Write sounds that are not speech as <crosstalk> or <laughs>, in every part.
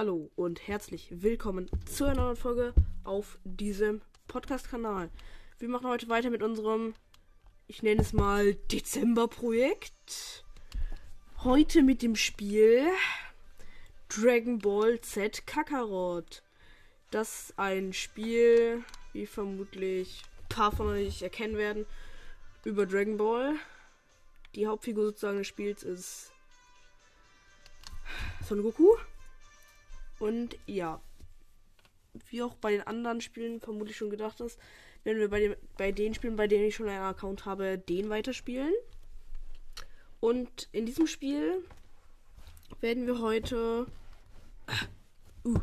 Hallo und herzlich willkommen zu einer neuen Folge auf diesem Podcast-Kanal. Wir machen heute weiter mit unserem, ich nenne es mal Dezember-Projekt. Heute mit dem Spiel Dragon Ball Z Kakarot. Das ist ein Spiel, wie vermutlich ein paar von euch erkennen werden, über Dragon Ball. Die Hauptfigur sozusagen des Spiels ist Son Goku. Und ja, wie auch bei den anderen Spielen vermutlich schon gedacht ist, werden wir bei, dem, bei den Spielen, bei denen ich schon einen Account habe, den weiterspielen. Und in diesem Spiel werden wir heute uh,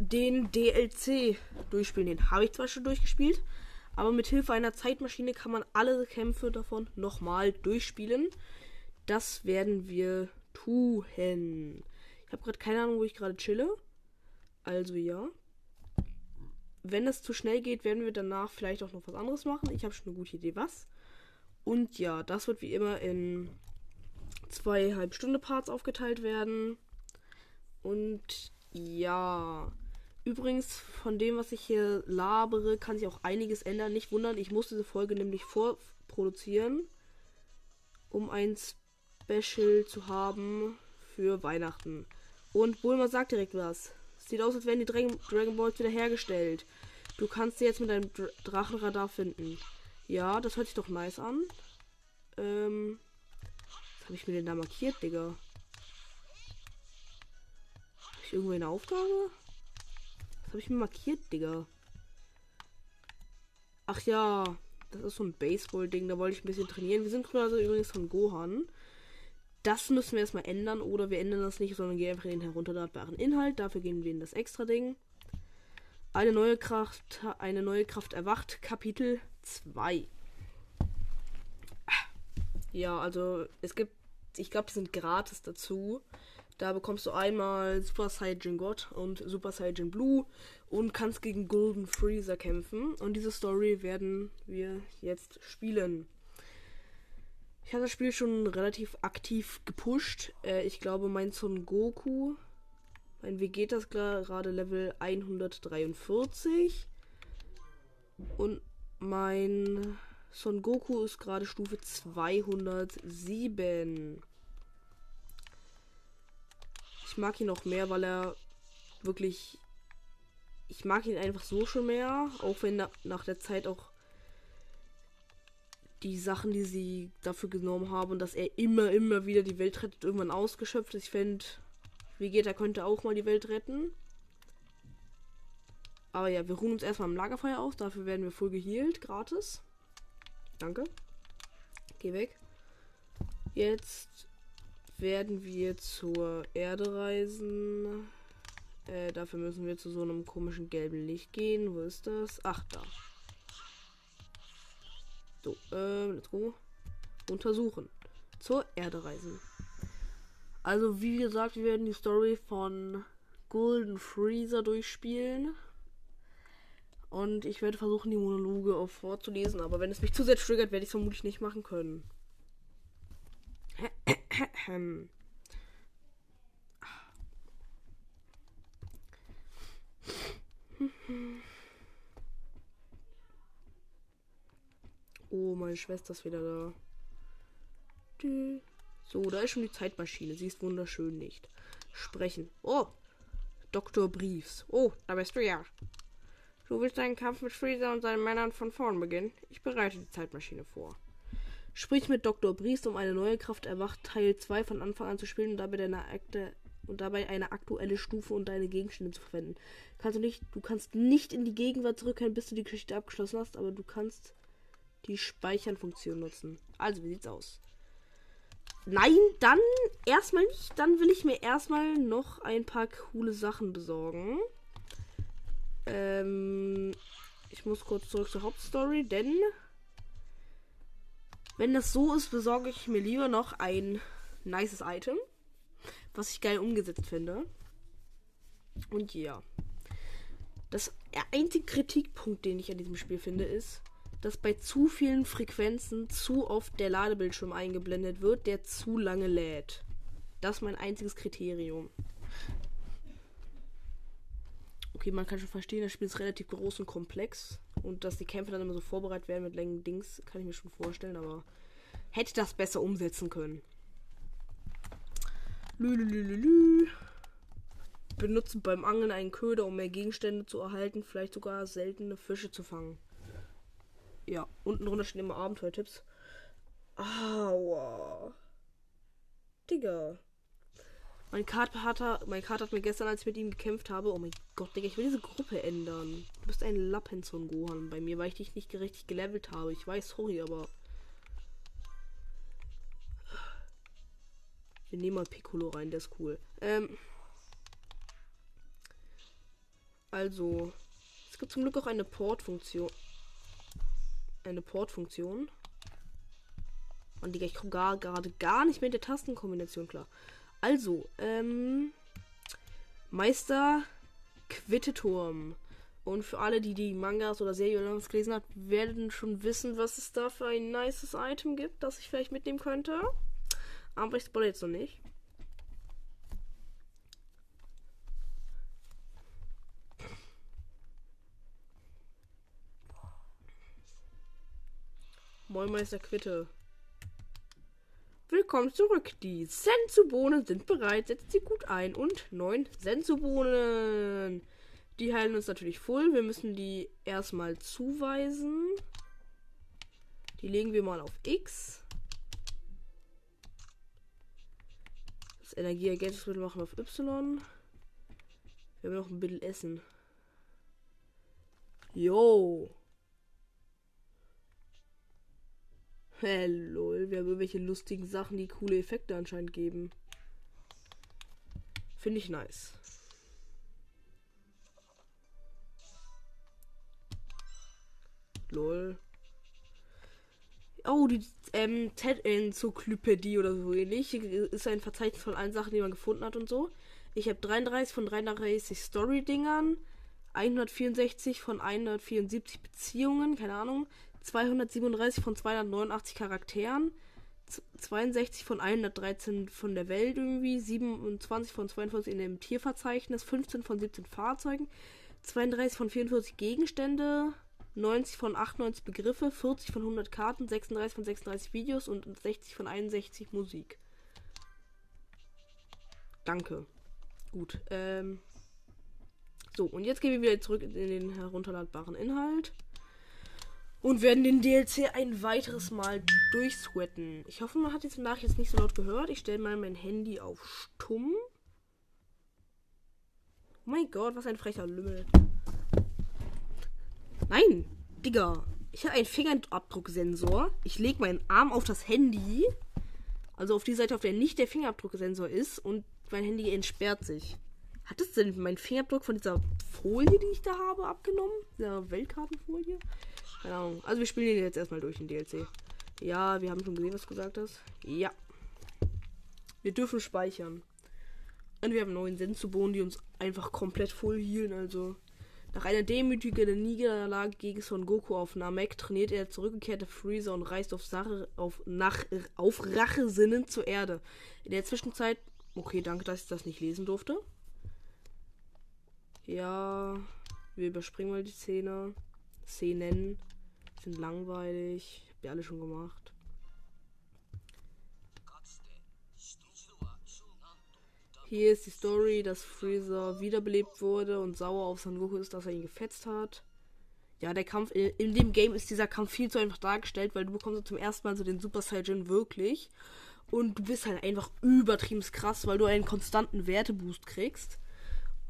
den DLC durchspielen. Den habe ich zwar schon durchgespielt, aber mit Hilfe einer Zeitmaschine kann man alle Kämpfe davon nochmal durchspielen. Das werden wir tun. Ich habe gerade keine Ahnung, wo ich gerade chille. Also ja. Wenn es zu schnell geht, werden wir danach vielleicht auch noch was anderes machen. Ich habe schon eine gute Idee, was. Und ja, das wird wie immer in zweieinhalb Stunde Parts aufgeteilt werden. Und ja. Übrigens, von dem, was ich hier labere, kann sich auch einiges ändern. Nicht wundern, ich muss diese Folge nämlich vorproduzieren, um ein Special zu haben für Weihnachten. Und Bulma sagt direkt was. Sieht aus, als wären die Dragon, Balls wieder hergestellt. Du kannst sie jetzt mit deinem Dr Drachenradar finden. Ja, das hört sich doch nice an. Ähm. Was habe ich mir denn da markiert, Digga? Habe ich irgendwo eine Aufgabe? Was habe ich mir markiert, Digga? Ach ja, das ist so ein Baseball-Ding. Da wollte ich ein bisschen trainieren. Wir sind gerade übrigens von Gohan. Das müssen wir erstmal ändern oder wir ändern das nicht, sondern gehen einfach in den herunterladbaren Inhalt. Dafür gehen wir in das extra Ding. Eine neue Kraft, eine neue Kraft erwacht, Kapitel 2. Ja, also es gibt, ich glaube, die sind gratis dazu. Da bekommst du einmal Super Saiyan God und Super Saiyan Blue und kannst gegen Golden Freezer kämpfen. Und diese Story werden wir jetzt spielen. Ich habe das Spiel schon relativ aktiv gepusht. Äh, ich glaube, mein Son Goku, mein Vegeta ist gerade Level 143. Und mein Son Goku ist gerade Stufe 207. Ich mag ihn noch mehr, weil er wirklich. Ich mag ihn einfach so schon mehr. Auch wenn nach der Zeit auch die Sachen, die sie dafür genommen haben und dass er immer, immer wieder die Welt rettet, irgendwann ausgeschöpft ist. Ich fände, Vegeta könnte auch mal die Welt retten. Aber ja, wir ruhen uns erstmal im Lagerfeuer aus. Dafür werden wir voll geheilt, gratis. Danke. Geh weg. Jetzt werden wir zur Erde reisen. Äh, dafür müssen wir zu so einem komischen gelben Licht gehen. Wo ist das? Ach, da. So, ähm, let's go. Untersuchen. Zur Erde reisen. Also, wie gesagt, wir werden die Story von Golden Freezer durchspielen. Und ich werde versuchen, die Monologe auch vorzulesen. Aber wenn es mich zu sehr triggert, werde ich es vermutlich nicht machen können. Oh, meine Schwester ist wieder da. So, da ist schon die Zeitmaschine. Sie ist wunderschön nicht. Sprechen. Oh, Dr. Briefs. Oh, da bist du ja. Du willst deinen Kampf mit Freezer und seinen Männern von vorn beginnen? Ich bereite die Zeitmaschine vor. Sprich mit Dr. Briefs, um eine neue Kraft erwacht Teil 2 von Anfang an zu spielen und dabei deine Akte und dabei eine aktuelle Stufe und deine Gegenstände zu verwenden. Kannst du nicht, du kannst nicht in die Gegenwart zurückkehren, bis du die Geschichte abgeschlossen hast, aber du kannst die Speichern-Funktion nutzen. Also, wie sieht's aus? Nein, dann erstmal nicht. Dann will ich mir erstmal noch ein paar coole Sachen besorgen. Ähm, ich muss kurz zurück zur Hauptstory, denn wenn das so ist, besorge ich mir lieber noch ein nices Item, was ich geil umgesetzt finde. Und ja. Das einzige Kritikpunkt, den ich an diesem Spiel finde, ist, dass bei zu vielen Frequenzen zu oft der Ladebildschirm eingeblendet wird, der zu lange lädt. Das ist mein einziges Kriterium. okay, man kann schon verstehen, das Spiel ist relativ groß und komplex. Und dass die Kämpfe dann immer so vorbereitet werden mit längeren Dings, kann ich mir schon vorstellen, aber hätte das besser umsetzen können. Lülülülülü. Benutzen beim Angeln einen Köder, um mehr Gegenstände zu erhalten, vielleicht sogar seltene Fische zu fangen. Ja, unten drunter stehen immer Abenteuertipps. Aua. Digga. Mein Kater, hat, mein Kater hat mir gestern, als ich mit ihm gekämpft habe, oh mein Gott, Digga, ich will diese Gruppe ändern. Du bist ein Lappenzon Gohan bei mir, weil ich dich nicht richtig gelevelt habe. Ich weiß, sorry, aber. Wir nehmen mal Piccolo rein, der ist cool. Ähm. Also. Es gibt zum Glück auch eine Port-Funktion. Eine Port-Funktion. Und Digga, ich komme gar, gerade gar nicht in der Tastenkombination klar. Also, ähm, Meister Quitteturm. Und für alle, die die Mangas oder Serien gelesen haben, werden schon wissen, was es da für ein nices Item gibt, das ich vielleicht mitnehmen könnte. Aber ich spoilere jetzt noch nicht. Moin Meister Quitte. Willkommen zurück. Die Senzubohnen sind bereit. Setzt sie gut ein. Und neun Senzubohnen. Die heilen uns natürlich voll. Wir müssen die erstmal zuweisen. Die legen wir mal auf X. Das Energieergänzungsmittel machen wir auf Y. Wir haben noch ein bisschen Essen. Yo. Hello, wir haben irgendwelche lustigen Sachen, die coole Effekte anscheinend geben. Finde ich nice. Lol. Oh, die ähm, TED-Enzyklopädie oder so ähnlich. Ist ein Verzeichnis von allen Sachen, die man gefunden hat und so. Ich habe 33 von 33 Story-Dingern, 164 von 174 Beziehungen, keine Ahnung, 237 von 289 Charakteren, 62 von 113 von der Welt irgendwie, 27 von 42 in dem Tierverzeichnis, 15 von 17 Fahrzeugen, 32 von 44 Gegenstände, 90 von 98 Begriffe, 40 von 100 Karten, 36 von 36 Videos und 60 von 61 Musik. Danke. Gut. Ähm. So, und jetzt gehen wir wieder zurück in den herunterladbaren Inhalt und werden den DLC ein weiteres Mal durchsweaten. Ich hoffe, man hat jetzt nach jetzt nicht so laut gehört. Ich stelle mal mein Handy auf stumm. Oh mein Gott, was ein frecher Lümmel. Nein, Digga. Ich habe einen Fingerabdrucksensor. Ich lege meinen Arm auf das Handy. Also auf die Seite, auf der nicht der Fingerabdrucksensor ist. Und mein Handy entsperrt sich. Hat es denn mein Fingerabdruck von dieser Folie, die ich da habe, abgenommen? Dieser Weltkartenfolie? Keine Ahnung. Also wir spielen den jetzt erstmal durch, den DLC. Ja, wir haben schon gesehen, was gesagt hast. Ja. Wir dürfen speichern. Und wir haben neuen Sensobohnen, die uns einfach komplett voll healen. Also nach einer demütigenden Niederlage gegen Son Goku auf Namek trainiert er zurückgekehrte Freezer und reist auf, Sache, auf, nach, auf Rache sinnend zur Erde. In der Zwischenzeit. Okay, danke, dass ich das nicht lesen durfte. Ja, wir überspringen mal die Szene. Szenen sind langweilig. Hab die alle schon gemacht. Hier ist die Story, dass Freezer wiederbelebt wurde und sauer auf Son Goku ist, dass er ihn gefetzt hat. Ja, der Kampf in, dem Game ist dieser Kampf viel zu einfach dargestellt, weil du bekommst zum ersten Mal so den Super Saiyan wirklich. Und du bist halt einfach übertrieben krass, weil du einen konstanten Werteboost kriegst.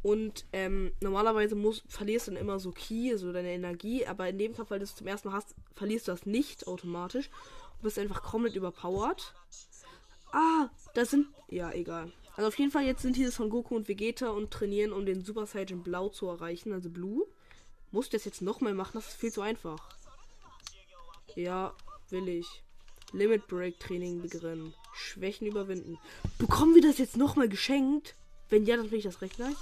Und ähm, normalerweise muss, verlierst du dann immer so Key, so deine Energie, aber in dem Fall, weil du es zum ersten Mal hast, verlierst du das nicht automatisch. Du bist einfach komplett überpowered. Ah, das sind. Ja, egal. Also auf jeden Fall, jetzt sind hier von Goku und Vegeta und trainieren, um den Super Saiyan Blau zu erreichen, also Blue. Muss ich das jetzt nochmal machen? Das ist viel zu einfach. Ja, will ich. Limit Break Training beginnen. Schwächen überwinden. Bekommen wir das jetzt nochmal geschenkt? Wenn ja, dann finde ich das recht nice.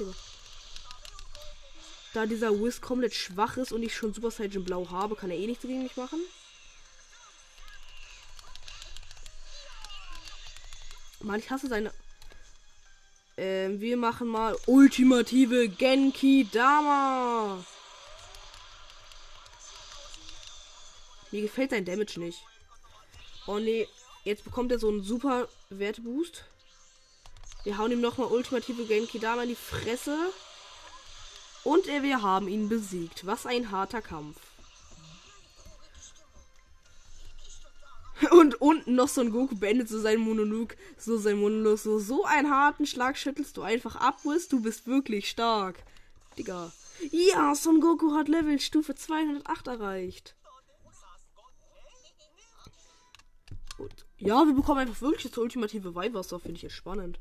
Da dieser Wiz komplett schwach ist und ich schon Super Saiyan Blau habe, kann er eh nichts gegen mich machen. Mann, ich hasse seine Ähm, wir machen mal ultimative Genki Dama. Mir gefällt sein Damage nicht. Oh nee, jetzt bekommt er so einen super Werteboost. Wir hauen ihm nochmal ultimative Genki Dama in die Fresse. Und wir haben ihn besiegt. Was ein harter Kampf. Und unten noch so ein Goku beendet so seinen Monolog, so sein Monolog, so, so einen harten Schlag schüttelst du einfach ab, Wiss, du bist wirklich stark. Digga. Ja, Son Goku hat Level Stufe 208 erreicht. Und ja, wir bekommen einfach wirklich das ultimative Weihwasser, finde ich jetzt spannend.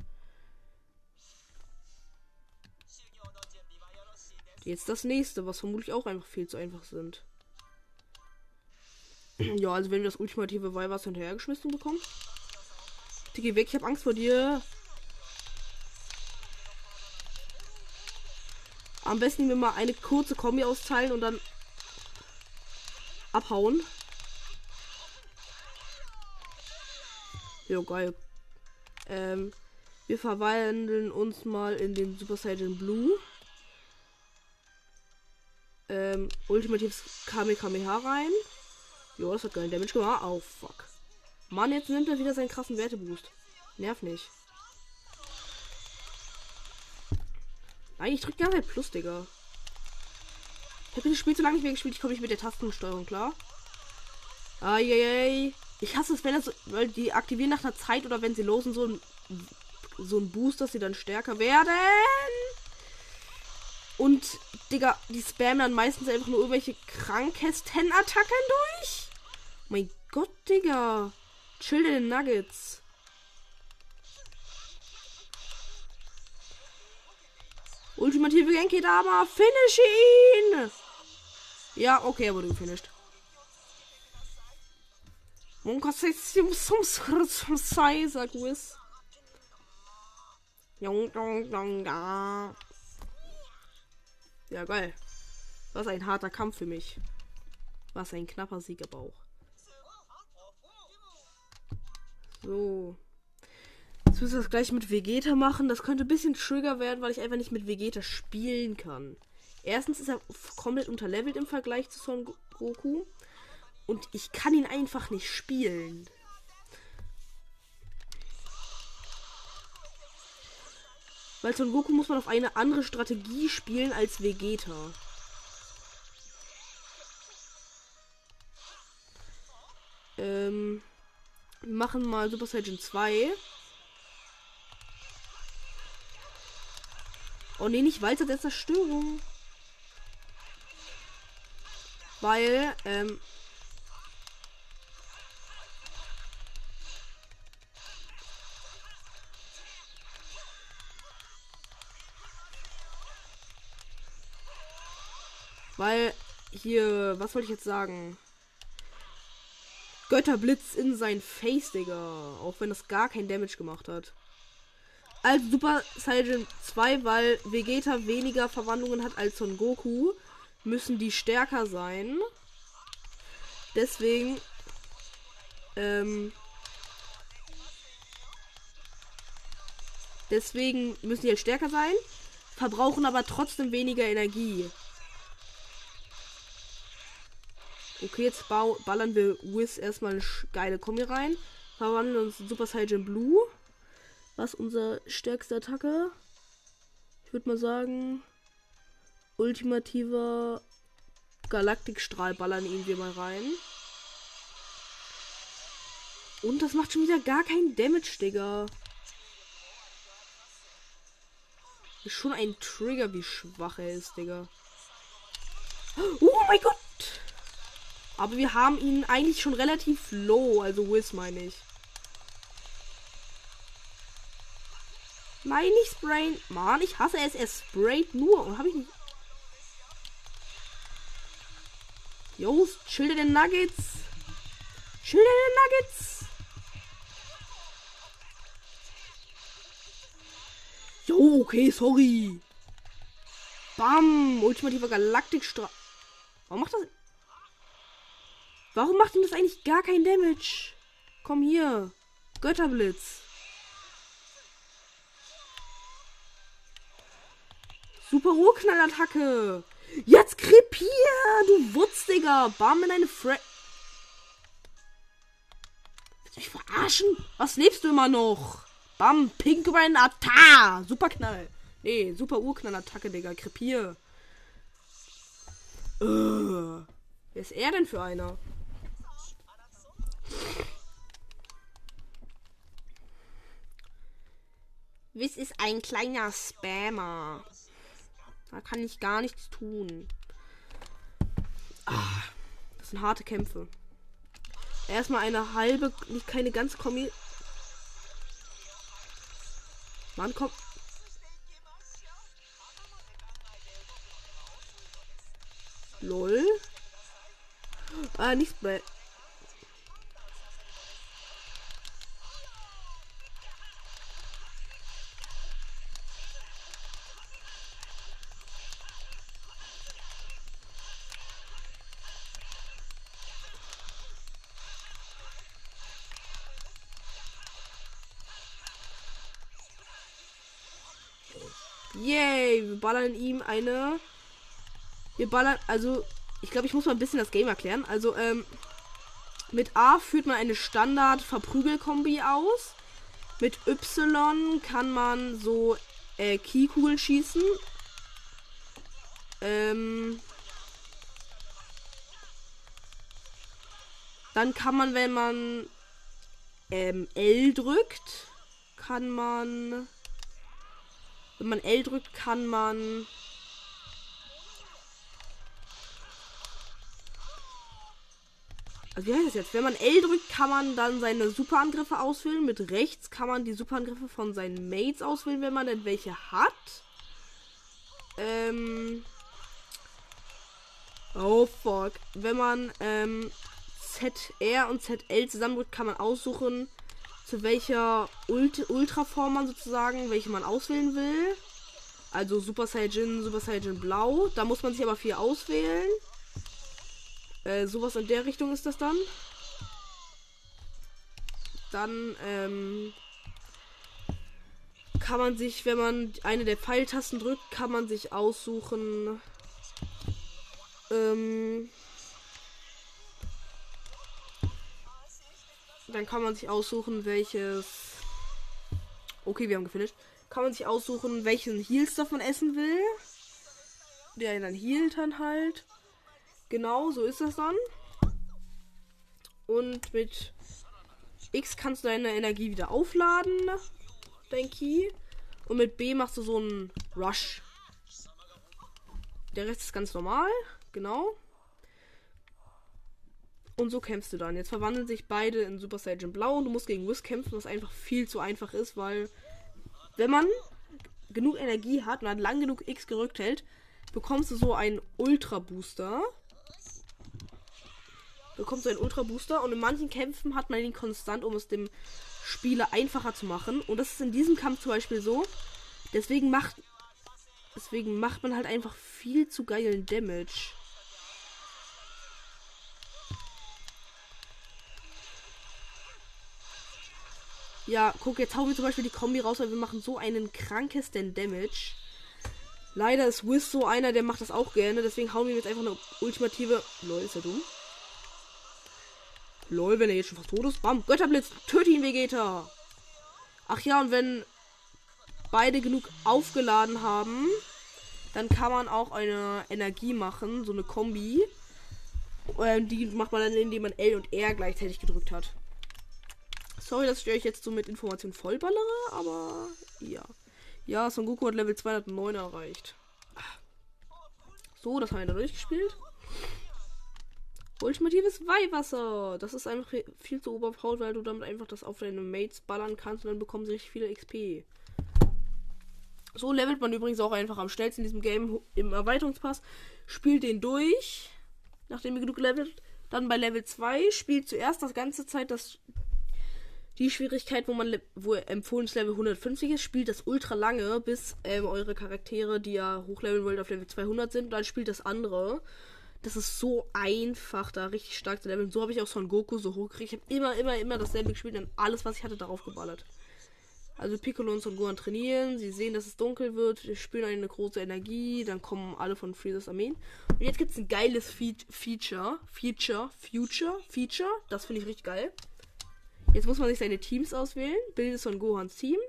Jetzt das nächste, was vermutlich auch einfach viel zu einfach sind. <clears throat> Ja, also wenn wir das ultimative Weihwasser hinterhergeschmissen bekommen. Digga, weg, ich hab Angst vor dir. Am besten wir mal eine kurze Kombi austeilen und dann abhauen. Jo, geil. Ähm, wir verwandeln uns mal in den Super Saiyan Blue. Ähm, ultimatives Kamehameha rein. Jo, das hat geilen Damage gemacht. Oh, fuck. Mann, jetzt nimmt er wieder seinen krassen Werteboost. Nerv nicht. Nein, ich drück gerne Plus, Digga. Ich habe das Spiel so lange nicht mehr gespielt, ich komme nicht mit der Tastensteuerung klar. Eieiei. Ich hasse es, wenn das, weil die aktivieren nach einer Zeit oder wenn sie losen so ein, so ein Boost, dass sie dann stärker werden. Und, Digga, die spammen dann meistens einfach nur irgendwelche Krankesten-Attacken durch. Mein Gott, Digga. Chill den Nuggets. Ultimative Genki Dama. Finish ihn! Ja, okay, er wurde gefinisht. Monka Sextium Sums Sei, sagt Wiz. Jong, jong, jong, ja. Ja, geil. Was ein harter Kampf für mich. Was ein knapper Siegerbauch. So. Jetzt müssen wir das gleich mit Vegeta machen. Das könnte ein bisschen trigger werden, weil ich einfach nicht mit Vegeta spielen kann. Erstens ist er komplett unterlevelt im Vergleich zu Son Goku. Und ich kann ihn einfach nicht spielen. Weil Son Goku muss man auf eine andere Strategie spielen als Vegeta. Ähm, wir machen mal Super Saiyan 2. Oh nee, nicht weiter der Zerstörung. Weil, ähm, Weil hier, was wollte ich jetzt sagen? Götterblitz in sein Face, Digga. Auch wenn das gar kein Damage gemacht hat. Also Super Saiyan 2, weil Vegeta weniger Verwandlungen hat als Son Goku, müssen die stärker sein. Deswegen ähm, deswegen müssen die halt stärker sein, verbrauchen aber trotzdem weniger Energie. Okay, jetzt ballern wir Wiz erstmal eine geile Kombi rein. Verwandeln uns Super Saiyan Blue. Was unser stärkste Attacke? Ich würde mal sagen, ultimativer Galaktikstrahl ballern ihn wir mal rein. Und das macht schon wieder gar keinen Damage, Digga. Ist schon ein Trigger, wie schwach er ist, Digga. Oh mein Gott! Aber wir haben ihn eigentlich schon relativ low, also Wiz meine ich. Nein, nicht sprayen. Mann, ich hasse es. Er sprayt nur. Und habe ich nicht. Jos, schilder den Nuggets. Schilder den Nuggets. Jo, okay, sorry. Bam. Ultimativer Galaktikstrahl. Warum macht das. Warum macht ihm das eigentlich gar kein Damage? Komm hier. Götterblitz. Super Urknallattacke. Jetzt krepier, du Wutz, Digga. Bam in eine Fra... Willst du mich verarschen? Was lebst du immer noch? Bam, Pink Rain Atta. Super Knall. Nee, super Urknallattacke, Digga. Krepier. Uh, wer ist er denn für einer? Wiss ist ein kleiner Spammer. Da kann ich gar nichts tun. Ah, das sind harte Kämpfe. Erstmal eine halbe, nicht keine ganze Kombi. Mann, komm. Lol. Ah, nichts bei. Ballern ihm eine. Wir ballern, also, ich glaube, ich muss mal ein bisschen das Game erklären. Also, ähm, mit A führt man eine Standard-Verprügel-Kombi aus. Mit Y kann man so äh, Keykugeln schießen. Ähm, dann kann man, wenn man ähm, L drückt, kann man wenn man L drückt, kann man. Also wie heißt das jetzt? Wenn man L drückt, kann man dann seine Superangriffe auswählen. Mit rechts kann man die Superangriffe von seinen Mates auswählen, wenn man denn welche hat. Ähm. Oh fuck. Wenn man ähm, ZR und ZL zusammendrückt, kann man aussuchen, zu welcher Ult Ultraform man sozusagen, welche man auswählen will. Also Super Saiyan, Super Saiyan Blau. Da muss man sich aber viel auswählen. Äh, sowas in der Richtung ist das dann. Dann ähm, kann man sich, wenn man eine der Pfeiltasten drückt, kann man sich aussuchen. Ähm, Dann kann man sich aussuchen, welches. Okay, wir haben gefinisht. Kann man sich aussuchen, welchen Heal-Stuff man essen will. Der dann healt dann halt. Genau, so ist das dann. Und mit X kannst du deine Energie wieder aufladen. Dein Key. Und mit B machst du so einen Rush. Der Rest ist ganz normal. Genau. Und so kämpfst du dann. Jetzt verwandeln sich beide in Super Saiyan Blau und du musst gegen Whis kämpfen, was einfach viel zu einfach ist, weil wenn man genug Energie hat und dann lang genug X gerückt hält, bekommst du so einen Ultra Booster. Bekommst du einen Ultra Booster und in manchen Kämpfen hat man ihn konstant, um es dem Spieler einfacher zu machen. Und das ist in diesem Kampf zum Beispiel so. Deswegen macht, deswegen macht man halt einfach viel zu geilen Damage. Ja, guck, jetzt hauen wir zum Beispiel die Kombi raus, weil wir machen so einen krankesten Damage. Leider ist Wiz so einer, der macht das auch gerne. Deswegen hauen wir jetzt einfach eine ultimative. Lol, ist er dumm? Lol, wenn er jetzt schon fast tot ist. Bam, Götterblitz, töte ihn, Vegeta. Ach ja, und wenn beide genug aufgeladen haben, dann kann man auch eine Energie machen, so eine Kombi. Ähm, die macht man dann, indem man L und R gleichzeitig gedrückt hat. Sorry, dass ich euch jetzt so mit Informationen vollballere, aber ja. Ja, Son Goku hat Level 209 erreicht. So, das haben wir da durchgespielt. Ultimatives Weihwasser. Das ist einfach viel zu oberfaul, weil du damit einfach das auf deine Mates ballern kannst und dann bekommen sie richtig viele XP. So levelt man übrigens auch einfach am schnellsten in diesem Game im Erweiterungspass. Spielt den durch, nachdem ihr genug levelt. Dann bei Level 2 spielt zuerst das ganze Zeit das die Schwierigkeit, wo man wo empfohlenes Level 150 ist, spielt das ultra lange, bis ähm, eure Charaktere, die ihr hochleveln wollt, auf Level 200 sind. Und dann spielt das andere. Das ist so einfach, da richtig stark zu leveln. So habe ich auch Son Goku so hochgekriegt. Ich habe immer, immer, immer dasselbe gespielt und alles, was ich hatte, darauf geballert. Also Piccolo und Son Gohan trainieren, sie sehen, dass es dunkel wird, sie spüren eine große Energie, dann kommen alle von Freezers Armeen. Und jetzt gibt es ein geiles Fe Feature, Feature, Future, Feature, das finde ich richtig geil. Jetzt muss man sich seine Teams auswählen, bildet Son Gohans Team.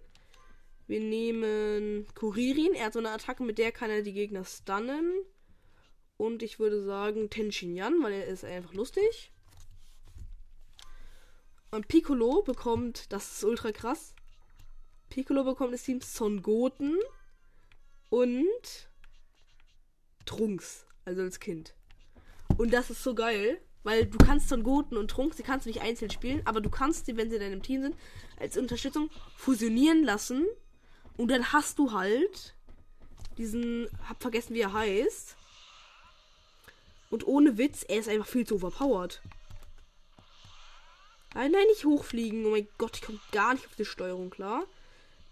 Wir nehmen Kuririn, er hat so eine Attacke, mit der kann er die Gegner stunnen. Und ich würde sagen Tenshinyan, weil er ist einfach lustig. Und Piccolo bekommt, das ist ultra krass, Piccolo bekommt das Team Son Goten und Trunks, also als Kind. Und das ist so geil, weil du kannst Son Goten und Trunks, die kannst du nicht einzeln spielen, aber du kannst sie, wenn sie in deinem Team sind, als Unterstützung fusionieren lassen. Und dann hast du halt diesen, hab vergessen, wie er heißt. Und ohne Witz, er ist einfach viel zu overpowered. Nein, nein, nicht hochfliegen. Oh mein Gott, ich komme gar nicht auf die Steuerung klar.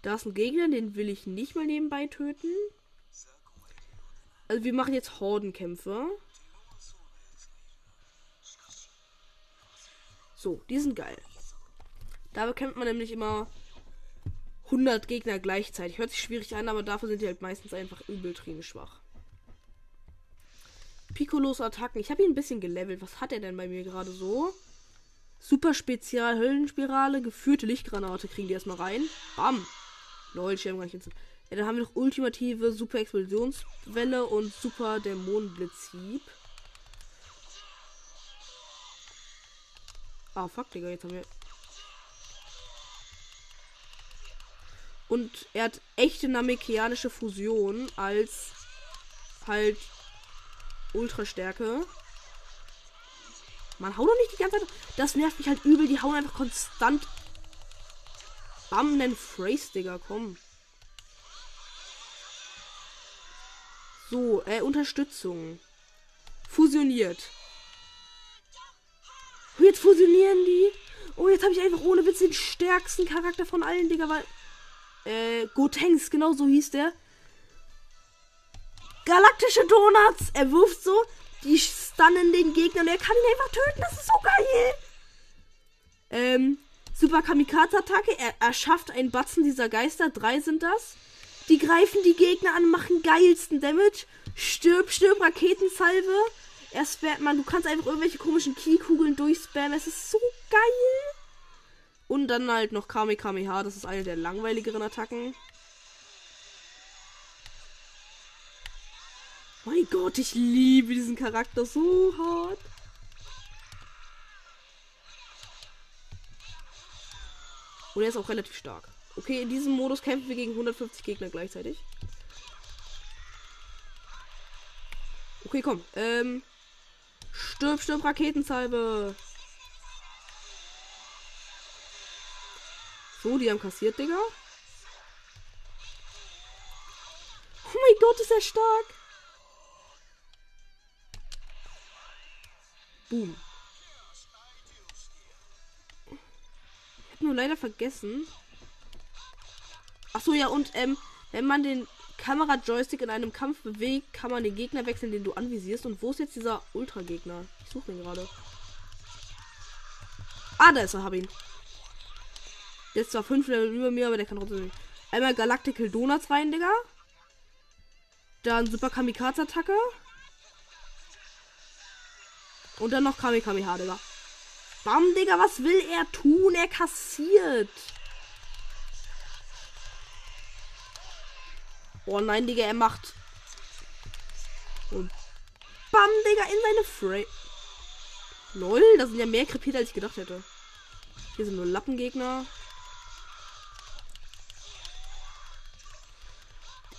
Da ist ein Gegner, den will ich nicht mal nebenbei töten. Also wir machen jetzt Hordenkämpfe. So, die sind geil. Da bekämpft man nämlich immer 100 Gegner gleichzeitig. Hört sich schwierig an, aber dafür sind die halt meistens einfach übel schwach. Piccolos Attacken. Ich habe ihn ein bisschen gelevelt. Was hat er denn bei mir gerade so? Super Spezial Höllenspirale, geführte Lichtgranate kriegen die erstmal rein. Bam. Lol, ich gar nicht Ja, dann haben wir noch ultimative Super Explosionswelle und Super Dämonenblitzhieb. Ah, fuck, Digga, jetzt haben wir. Und er hat echte namekianische Fusion als halt Ultrastärke. Man haut doch nicht die ganze Zeit. Das nervt mich halt übel. Die hauen einfach konstant Bam, nen Phrase, Digga, komm. So, äh, Unterstützung. Fusioniert. Oh, jetzt fusionieren die. Oh, jetzt habe ich einfach ohne Witz den stärksten Charakter von allen, Digga, weil. Äh, Gotenks, genau so hieß der. Galaktische Donuts. Er wirft so, die stunnen den Gegner und er kann ihn einfach töten. Das ist so geil. Ähm, Super Kamikaze-Attacke. Er erschafft einen Batzen dieser Geister. Drei sind das. Die greifen die Gegner an, machen geilsten Damage. Stirb, stirb, Raketensalve. Er spammt, man, du kannst einfach irgendwelche komischen Keykugeln durchspammen. Es ist so geil. Und dann halt noch Kame Kameha. Das ist eine der langweiligeren Attacken. Mein Gott, ich liebe diesen Charakter so hart. Und er ist auch relativ stark. Okay, in diesem Modus kämpfen wir gegen 150 Gegner gleichzeitig. Okay, komm. Ähm. Stirb, stirb, Raketensalbe. So, die haben kassiert, Digga. Oh mein Gott, ist er stark. Boom. nur leider vergessen. Ach so, ja, und ähm, wenn man den Kamera-Joystick in einem Kampf bewegt, kann man den Gegner wechseln, den du anvisierst. Und wo ist jetzt dieser Ultra-Gegner? Ich suche ihn gerade. Ah, da ist er, hab ihn. Ist zwar 5 Level über mir, aber der kann trotzdem. Einmal Galactical Donuts rein, Digga. Dann Super Kamikaze-Attacke. Und dann noch Kamikaze, Digga. Bam, Digga, was will er tun? Er kassiert. Oh nein, Digga, er macht. Und bam, Digga, in seine Frame. Lol, da sind ja mehr krepiert, als ich gedacht hätte. Hier sind nur Lappengegner.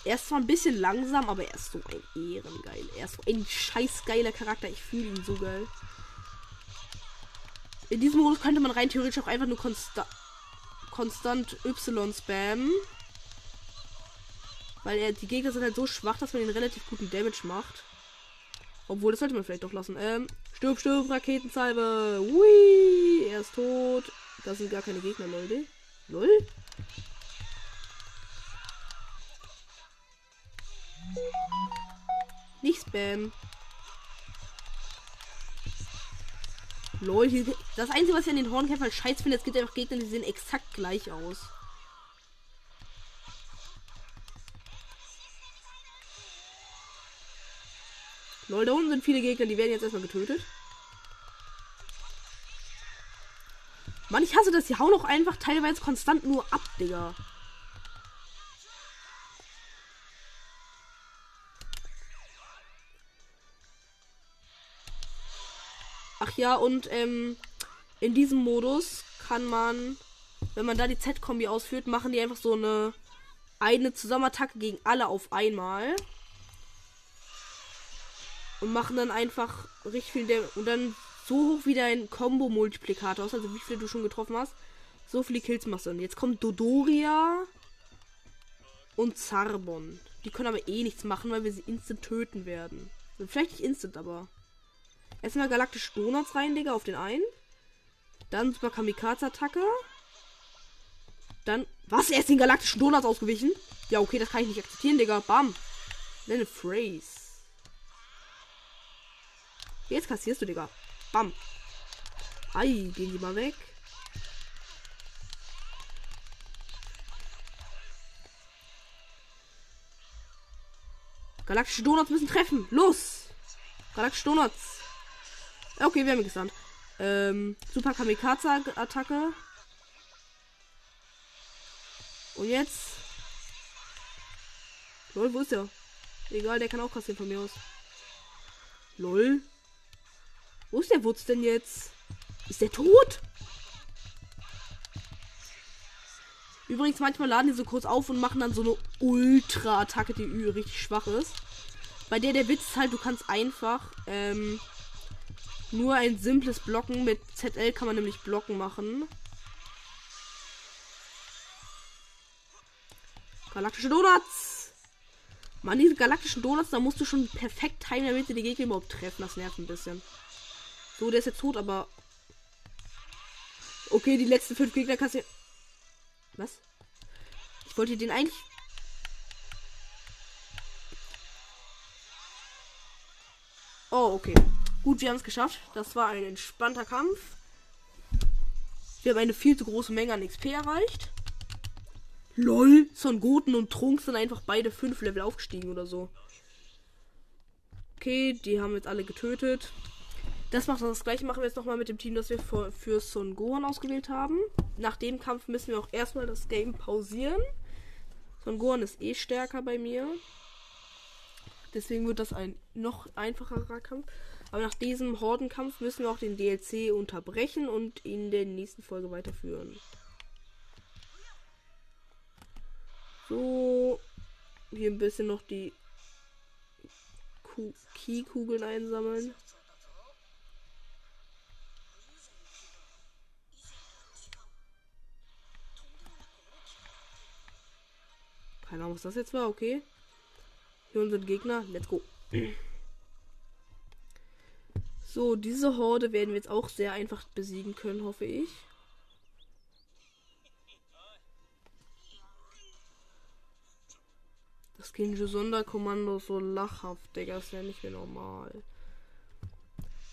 Er ist zwar ein bisschen langsam, aber er ist so ein Ehrengeil. Er ist so ein scheiß geiler Charakter. Ich fühle ihn so geil. In diesem Modus könnte man rein theoretisch auch einfach nur konsta konstant Y spammen. Weil er, die Gegner sind halt so schwach, dass man den relativ guten Damage macht. Obwohl, das sollte man vielleicht doch lassen. Ähm, stirb, stirb, Raketensalve. Hui, er ist tot. Da sind gar keine Gegner, Leute. Lol. Nicht spam. Lol, hier, das Einzige, was ich an den Hornkämpfern scheiß finde, es gibt einfach Gegner, die sehen exakt gleich aus. Lol, da unten sind viele Gegner, die werden jetzt erstmal getötet. Mann, ich hasse das. Die hauen auch einfach teilweise konstant nur ab, Digga. Ach ja, und ähm, in diesem Modus kann man, wenn man da die Z-Kombi ausführt, machen die einfach so eine eine Zusammenattacke gegen alle auf einmal. Und machen dann einfach richtig viel Damage. Und dann so hoch wie dein Combo-Multiplikator aus, also wie viele du schon getroffen hast. So viele Kills machst du. Und jetzt kommt Dodoria und Zarbon. Die können aber eh nichts machen, weil wir sie instant töten werden. Also vielleicht nicht instant, aber. Erstmal galaktische Donuts rein, Digga, auf den einen. Dann Super Kamikaze-Attacke. Dann. Was? Er ist den galaktischen Donuts ausgewichen? Ja, okay, das kann ich nicht akzeptieren, Digga. Bam. Nenne Phrase. Jetzt kassierst du, Digga. Bam. Ei, gehen die mal weg. Galaktische Donuts müssen treffen. Los! Galaktische Donuts. Okay, wir haben ihn gesandt. Ähm, Super Kamikaze-Attacke. Und jetzt. Lol, wo ist der? Egal, der kann auch kassieren von mir aus. Lol. Wo ist der Wutz denn jetzt? Ist der tot? Übrigens, manchmal laden die so kurz auf und machen dann so eine Ultra-Attacke, die richtig schwach ist. Bei der der Witz ist halt, du kannst einfach ähm, nur ein simples Blocken mit ZL kann man nämlich Blocken machen. Galaktische Donuts! Mann, diese galaktischen Donuts, da musst du schon perfekt timen, damit sie die Gegner überhaupt treffen. Das nervt ein bisschen. So, der ist jetzt tot, aber. Okay, die letzten fünf Gegner kannst du. Was? Ich wollte den eigentlich. Oh, okay. Gut, wir haben es geschafft. Das war ein entspannter Kampf. Wir haben eine viel zu große Menge an XP erreicht. LOL, Son Goten und Trunks sind einfach beide fünf Level aufgestiegen oder so. Okay, die haben jetzt alle getötet. Das macht das gleiche machen wir jetzt nochmal mit dem Team, das wir für, für Son Gohan ausgewählt haben. Nach dem Kampf müssen wir auch erstmal das Game pausieren. Son Gohan ist eh stärker bei mir. Deswegen wird das ein noch einfacherer Kampf. Aber nach diesem Hordenkampf müssen wir auch den DLC unterbrechen und in der nächsten Folge weiterführen. So, hier ein bisschen noch die Key-Kugeln einsammeln. Keine Ahnung, was das jetzt war, okay. Hier unsere Gegner. Let's go. So, diese Horde werden wir jetzt auch sehr einfach besiegen können, hoffe ich. Das Kinjo Sonderkommando so lachhaft, Digga, ist ja nicht mehr normal.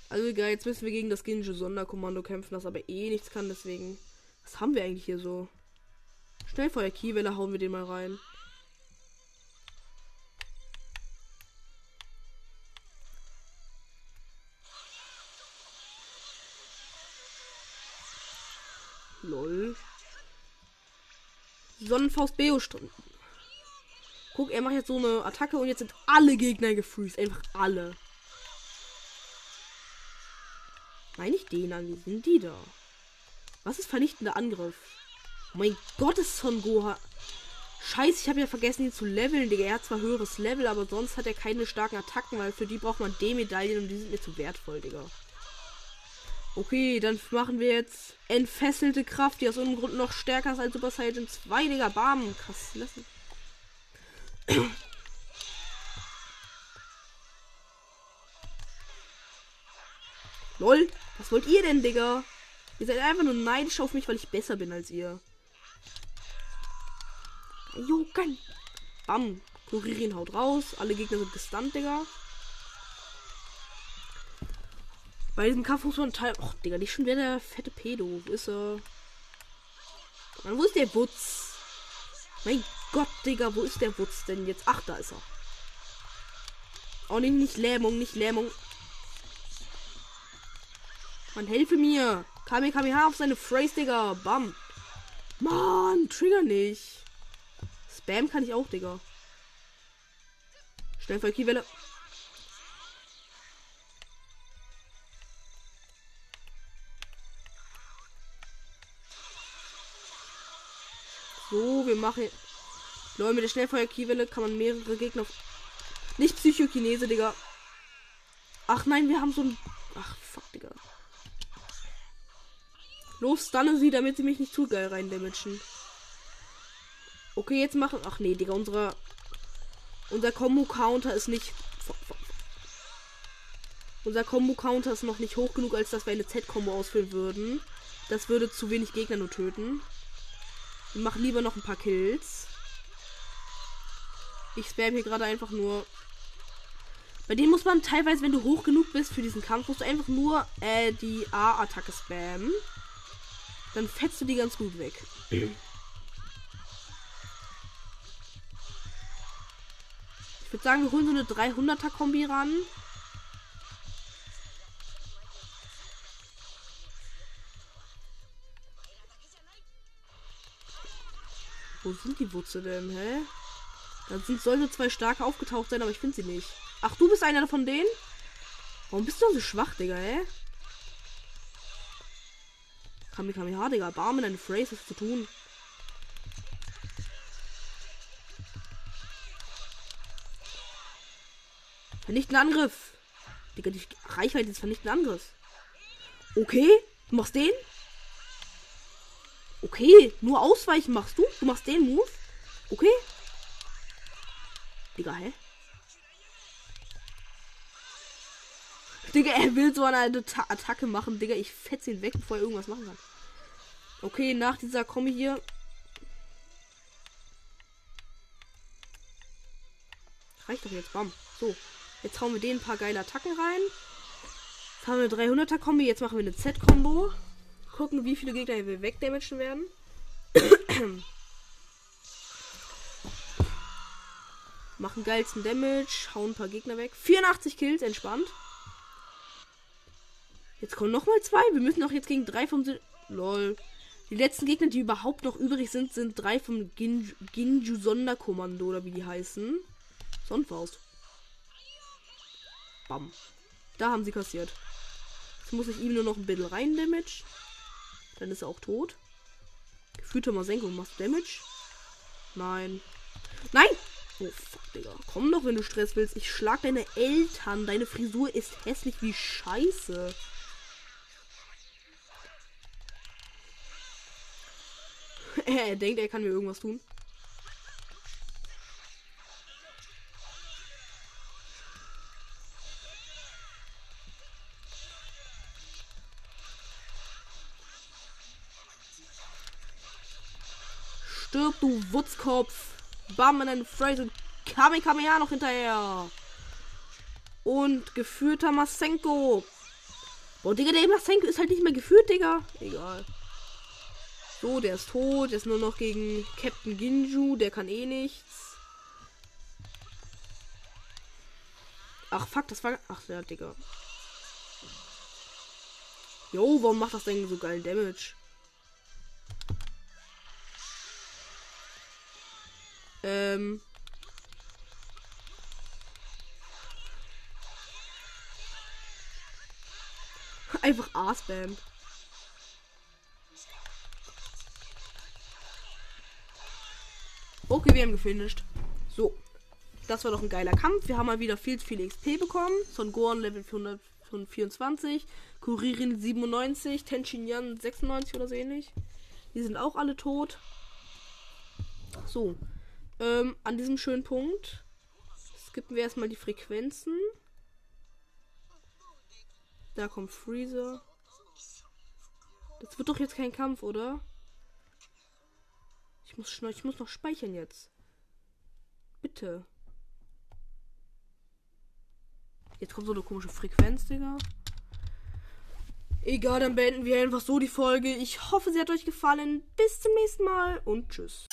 Also egal, jetzt müssen wir gegen das Kinjo Sonderkommando kämpfen, das aber eh nichts kann, deswegen. Was haben wir eigentlich hier so? Schnellfeuer Kiewelle hauen wir den mal rein. Sonnenfaust Beo Stunden. Guck, er macht jetzt so eine Attacke und jetzt sind alle Gegner gefreezed. Einfach alle. Meine ich den an? Wie sind die da? Was ist vernichtender Angriff? Oh mein Gott, ist Son Gohan. Scheiße, ich habe ja vergessen, ihn zu leveln, Digga. Er hat zwar höheres Level, aber sonst hat er keine starken Attacken, weil für die braucht man D-Medaillen und die sind mir zu wertvoll, Digga. Okay, dann machen wir jetzt entfesselte Kraft, die aus irgendeinem Grund noch stärker ist als Super Saiyan 2, Digga. Bam. Krass. Lassen. <clears throat> Lol. Was wollt ihr denn, Digga? Ihr seid einfach nur neidisch auf mich, weil ich besser bin als ihr. Jokan. Bam. Kuririn haut raus. Alle Gegner sind gestunt, Digga. Bei diesem Kampf muss man Teil. Och, Digga, nicht schon wieder der fette Pedo. Wo ist er? Mann, wo ist der Wutz? Mein Gott, Digga, wo ist der Wutz denn jetzt? Ach, da ist er. Oh, nee, nicht Lähmung, nicht Lähmung. Man helfe mir. KMKMH auf seine Phrase, Digga. Bam. Mann, Trigger nicht. Spam kann ich auch, Digga. Schnell Volkiwelle. So, wir machen. Leute, mit der Schnellfeuer-Kiewelle kann man mehrere Gegner. Nicht Psychokinese, Digga. Ach nein, wir haben so ein. Ach, fuck, Digga. Los, stunne sie, damit sie mich nicht zu geil rein damagen. Okay, jetzt machen. Ach nee, Digga, unsere. Unser Combo-Counter ist nicht. Unser Combo-Counter ist noch nicht hoch genug, als dass wir eine Z-Combo ausführen würden. Das würde zu wenig Gegner nur töten. Wir machen lieber noch ein paar Kills. Ich spam hier gerade einfach nur. Bei denen muss man teilweise, wenn du hoch genug bist für diesen Kampf, musst du einfach nur äh, die A-Attacke spammen. Dann fetzt du die ganz gut weg. Ich würde sagen, wir holen so eine 300er Kombi ran. Wo sind die Wurzel denn, hä? Da sind solche zwei starke aufgetaucht sein, aber ich finde sie nicht. Ach, du bist einer von denen? Warum bist du so schwach, Digga, hä? Kamikameha, Digga. Barme deine Phrase, was zu tun. Vernichten Angriff. Digga, die Reichweite ist vernichten Angriff. Okay, du machst den? Okay, nur ausweichen machst du? Du machst den Move? Okay. Digga, hä? Digga, er will so eine Ta Attacke machen. Digga, ich fetze ihn weg, bevor er irgendwas machen kann. Okay, nach dieser Kombi hier. Reicht doch jetzt, bam. So, jetzt hauen wir den ein paar geile Attacken rein. Jetzt haben wir eine 300er Kombi, jetzt machen wir eine Z-Kombo. Gucken, wie viele Gegner wir wegdamagen werden. <coughs> Machen geilsten Damage, hauen ein paar Gegner weg. 84 Kills, entspannt. Jetzt kommen noch mal zwei. Wir müssen auch jetzt gegen drei vom... Lol. Die letzten Gegner, die überhaupt noch übrig sind, sind drei vom Ginju, Ginju Sonderkommando oder wie die heißen. Sonnenfaust. Bam. Da haben sie kassiert. Jetzt muss ich ihm nur noch ein bisschen rein Damage. Dann ist er auch tot. Gefühlter Masenko, machst du Damage? Nein. Nein! Oh, fuck, Digga. Komm doch, wenn du Stress willst. Ich schlag deine Eltern. Deine Frisur ist hässlich wie Scheiße. <laughs> er denkt, er kann mir irgendwas tun. Du Wutzkopf. Bam in deine Phrase. Kamehameha noch hinterher. Und geführter Masenko. Boah, Digga, der Masenko ist halt nicht mehr geführt, Digga. Egal. So, der ist tot. Der ist nur noch gegen Captain Ginju. Der kann eh nichts. Ach, fuck, das war. Ach, der Digga. Jo, warum macht das denn so geil Damage? Ähm. Einfach A-Spam. Okay, wir haben gefinisht. So. Das war doch ein geiler Kampf. Wir haben mal wieder viel zu viel XP bekommen. Son Gohan Level 424. Kuririn 97. Tenshin Yan 96 oder so ähnlich. Die sind auch alle tot. So. Ähm, an diesem schönen Punkt skippen wir erstmal die Frequenzen. Da kommt Freezer. Das wird doch jetzt kein Kampf, oder? Ich muss, ich muss noch speichern jetzt. Bitte. Jetzt kommt so eine komische Frequenz, Digga. Egal, dann beenden wir einfach so die Folge. Ich hoffe, sie hat euch gefallen. Bis zum nächsten Mal und tschüss.